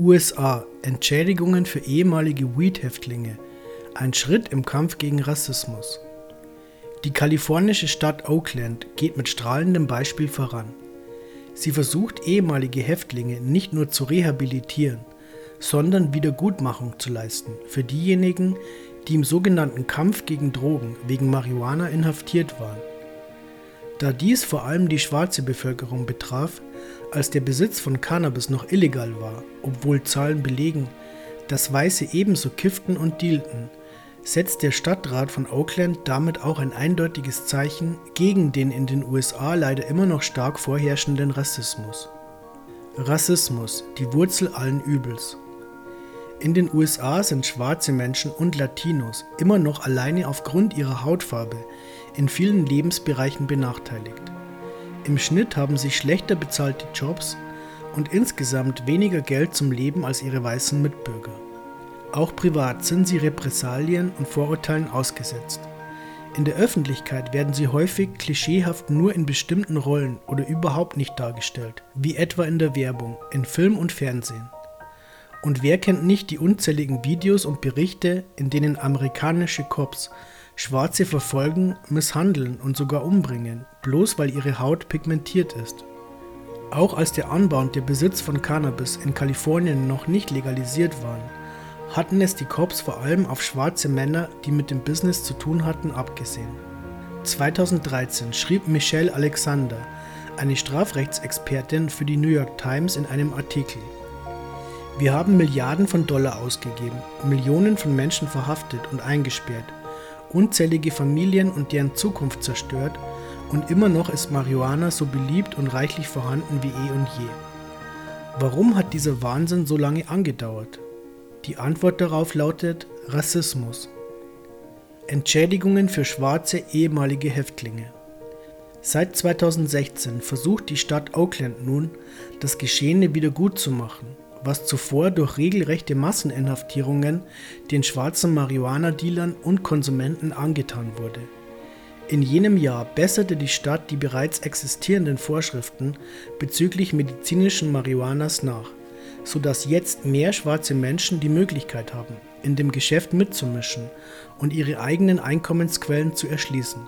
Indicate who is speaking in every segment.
Speaker 1: USA Entschädigungen für ehemalige Weed-Häftlinge. Ein Schritt im Kampf gegen Rassismus. Die kalifornische Stadt Oakland geht mit strahlendem Beispiel voran. Sie versucht ehemalige Häftlinge nicht nur zu rehabilitieren, sondern Wiedergutmachung zu leisten für diejenigen, die im sogenannten Kampf gegen Drogen wegen Marihuana inhaftiert waren. Da dies vor allem die schwarze Bevölkerung betraf, als der Besitz von Cannabis noch illegal war, obwohl Zahlen belegen, dass Weiße ebenso kifften und dealten, setzt der Stadtrat von Oakland damit auch ein eindeutiges Zeichen gegen den in den USA leider immer noch stark vorherrschenden Rassismus. Rassismus, die Wurzel allen Übels. In den USA sind schwarze Menschen und Latinos immer noch alleine aufgrund ihrer Hautfarbe in vielen Lebensbereichen benachteiligt. Im Schnitt haben sie schlechter bezahlte Jobs und insgesamt weniger Geld zum Leben als ihre weißen Mitbürger. Auch privat sind sie Repressalien und Vorurteilen ausgesetzt. In der Öffentlichkeit werden sie häufig klischeehaft nur in bestimmten Rollen oder überhaupt nicht dargestellt, wie etwa in der Werbung, in Film und Fernsehen. Und wer kennt nicht die unzähligen Videos und Berichte, in denen amerikanische Cops Schwarze verfolgen, misshandeln und sogar umbringen, bloß weil ihre Haut pigmentiert ist. Auch als der Anbau und der Besitz von Cannabis in Kalifornien noch nicht legalisiert waren, hatten es die Cops vor allem auf schwarze Männer, die mit dem Business zu tun hatten, abgesehen. 2013 schrieb Michelle Alexander, eine Strafrechtsexpertin für die New York Times, in einem Artikel. Wir haben Milliarden von Dollar ausgegeben, Millionen von Menschen verhaftet und eingesperrt unzählige Familien und deren Zukunft zerstört und immer noch ist Marihuana so beliebt und reichlich vorhanden wie eh und je. Warum hat dieser Wahnsinn so lange angedauert? Die Antwort darauf lautet Rassismus. Entschädigungen für schwarze ehemalige Häftlinge. Seit 2016 versucht die Stadt Oakland nun, das Geschehene wieder gut zu machen was zuvor durch regelrechte Masseninhaftierungen den schwarzen Marihuana-Dealern und Konsumenten angetan wurde. In jenem Jahr besserte die Stadt die bereits existierenden Vorschriften bezüglich medizinischen Marihuanas nach, sodass jetzt mehr schwarze Menschen die Möglichkeit haben, in dem Geschäft mitzumischen und ihre eigenen Einkommensquellen zu erschließen.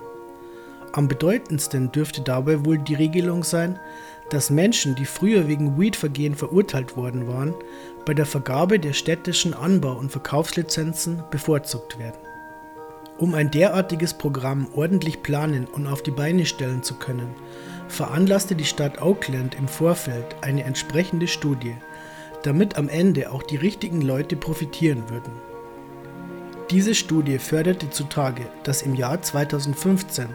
Speaker 1: Am bedeutendsten dürfte dabei wohl die Regelung sein, dass Menschen, die früher wegen Weed-Vergehen verurteilt worden waren, bei der Vergabe der städtischen Anbau- und Verkaufslizenzen bevorzugt werden. Um ein derartiges Programm ordentlich planen und auf die Beine stellen zu können, veranlasste die Stadt Oakland im Vorfeld eine entsprechende Studie, damit am Ende auch die richtigen Leute profitieren würden. Diese Studie förderte zutage, dass im Jahr 2015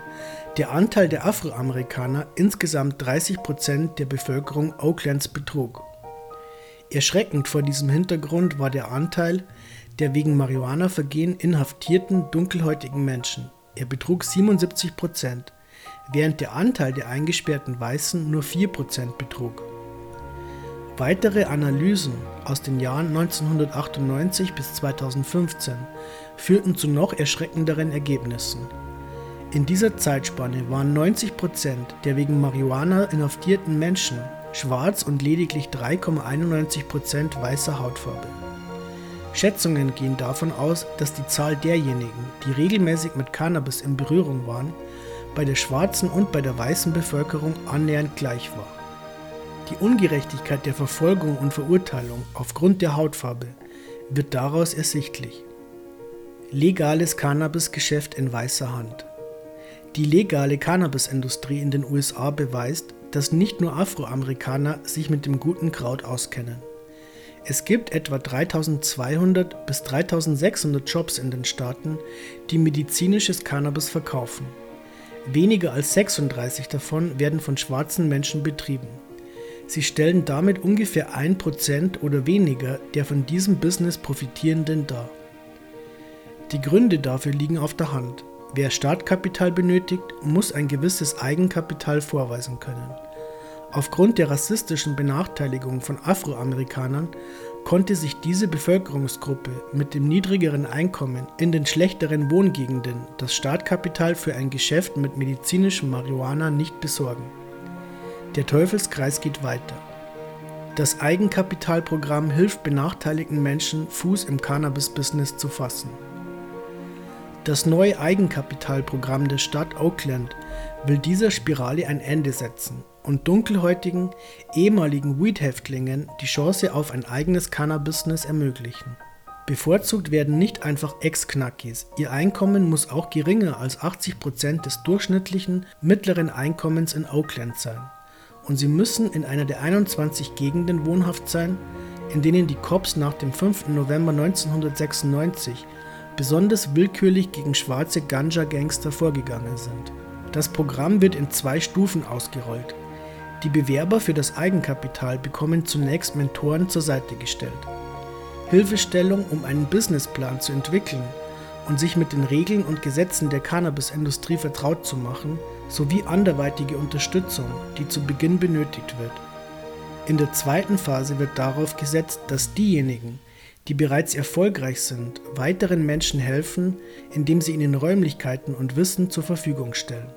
Speaker 1: der Anteil der Afroamerikaner insgesamt 30 Prozent der Bevölkerung Oaklands betrug. Erschreckend vor diesem Hintergrund war der Anteil der wegen Marihuana-Vergehen inhaftierten dunkelhäutigen Menschen. Er betrug 77 Prozent, während der Anteil der eingesperrten Weißen nur 4 Prozent betrug. Weitere Analysen aus den Jahren 1998 bis 2015 führten zu noch erschreckenderen Ergebnissen. In dieser Zeitspanne waren 90 Prozent der wegen Marihuana inhaftierten Menschen schwarz und lediglich 3,91 Prozent weißer Hautfarbe. Schätzungen gehen davon aus, dass die Zahl derjenigen, die regelmäßig mit Cannabis in Berührung waren, bei der schwarzen und bei der weißen Bevölkerung annähernd gleich war. Die Ungerechtigkeit der Verfolgung und Verurteilung aufgrund der Hautfarbe wird daraus ersichtlich. Legales Cannabisgeschäft in weißer Hand. Die legale Cannabisindustrie in den USA beweist, dass nicht nur Afroamerikaner sich mit dem guten Kraut auskennen. Es gibt etwa 3200 bis 3600 Jobs in den Staaten, die medizinisches Cannabis verkaufen. Weniger als 36 davon werden von schwarzen Menschen betrieben. Sie stellen damit ungefähr 1% oder weniger der von diesem Business Profitierenden dar. Die Gründe dafür liegen auf der Hand. Wer Startkapital benötigt, muss ein gewisses Eigenkapital vorweisen können. Aufgrund der rassistischen Benachteiligung von Afroamerikanern konnte sich diese Bevölkerungsgruppe mit dem niedrigeren Einkommen in den schlechteren Wohngegenden das Startkapital für ein Geschäft mit medizinischem Marihuana nicht besorgen. Der Teufelskreis geht weiter. Das Eigenkapitalprogramm hilft benachteiligten Menschen, Fuß im Cannabis-Business zu fassen. Das neue Eigenkapitalprogramm der Stadt Oakland will dieser Spirale ein Ende setzen und dunkelhäutigen, ehemaligen Weed-Häftlingen die Chance auf ein eigenes Cannabis-Business ermöglichen. Bevorzugt werden nicht einfach Ex-Knackis, ihr Einkommen muss auch geringer als 80% des durchschnittlichen mittleren Einkommens in Oakland sein und sie müssen in einer der 21 Gegenden wohnhaft sein, in denen die Cops nach dem 5. November 1996 besonders willkürlich gegen schwarze Ganja-Gangster vorgegangen sind. Das Programm wird in zwei Stufen ausgerollt. Die Bewerber für das Eigenkapital bekommen zunächst Mentoren zur Seite gestellt. Hilfestellung, um einen Businessplan zu entwickeln und sich mit den Regeln und Gesetzen der Cannabisindustrie vertraut zu machen, sowie anderweitige Unterstützung, die zu Beginn benötigt wird. In der zweiten Phase wird darauf gesetzt, dass diejenigen, die bereits erfolgreich sind, weiteren Menschen helfen, indem sie ihnen Räumlichkeiten und Wissen zur Verfügung stellen.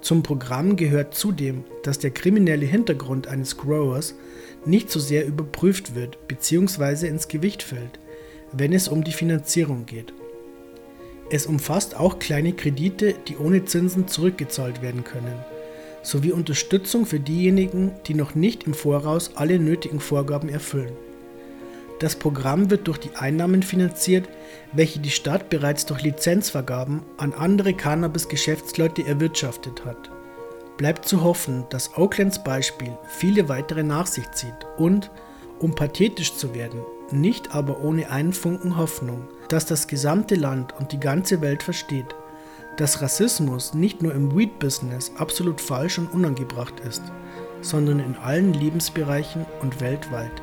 Speaker 1: Zum Programm gehört zudem, dass der kriminelle Hintergrund eines Growers nicht so sehr überprüft wird bzw. ins Gewicht fällt, wenn es um die Finanzierung geht. Es umfasst auch kleine Kredite, die ohne Zinsen zurückgezahlt werden können, sowie Unterstützung für diejenigen, die noch nicht im Voraus alle nötigen Vorgaben erfüllen. Das Programm wird durch die Einnahmen finanziert, welche die Stadt bereits durch Lizenzvergaben an andere Cannabis-Geschäftsleute erwirtschaftet hat. Bleibt zu hoffen, dass Oaklands Beispiel viele weitere nach sich zieht und, um pathetisch zu werden, nicht aber ohne einen Funken Hoffnung, dass das gesamte Land und die ganze Welt versteht, dass Rassismus nicht nur im Weed-Business absolut falsch und unangebracht ist, sondern in allen Lebensbereichen und weltweit.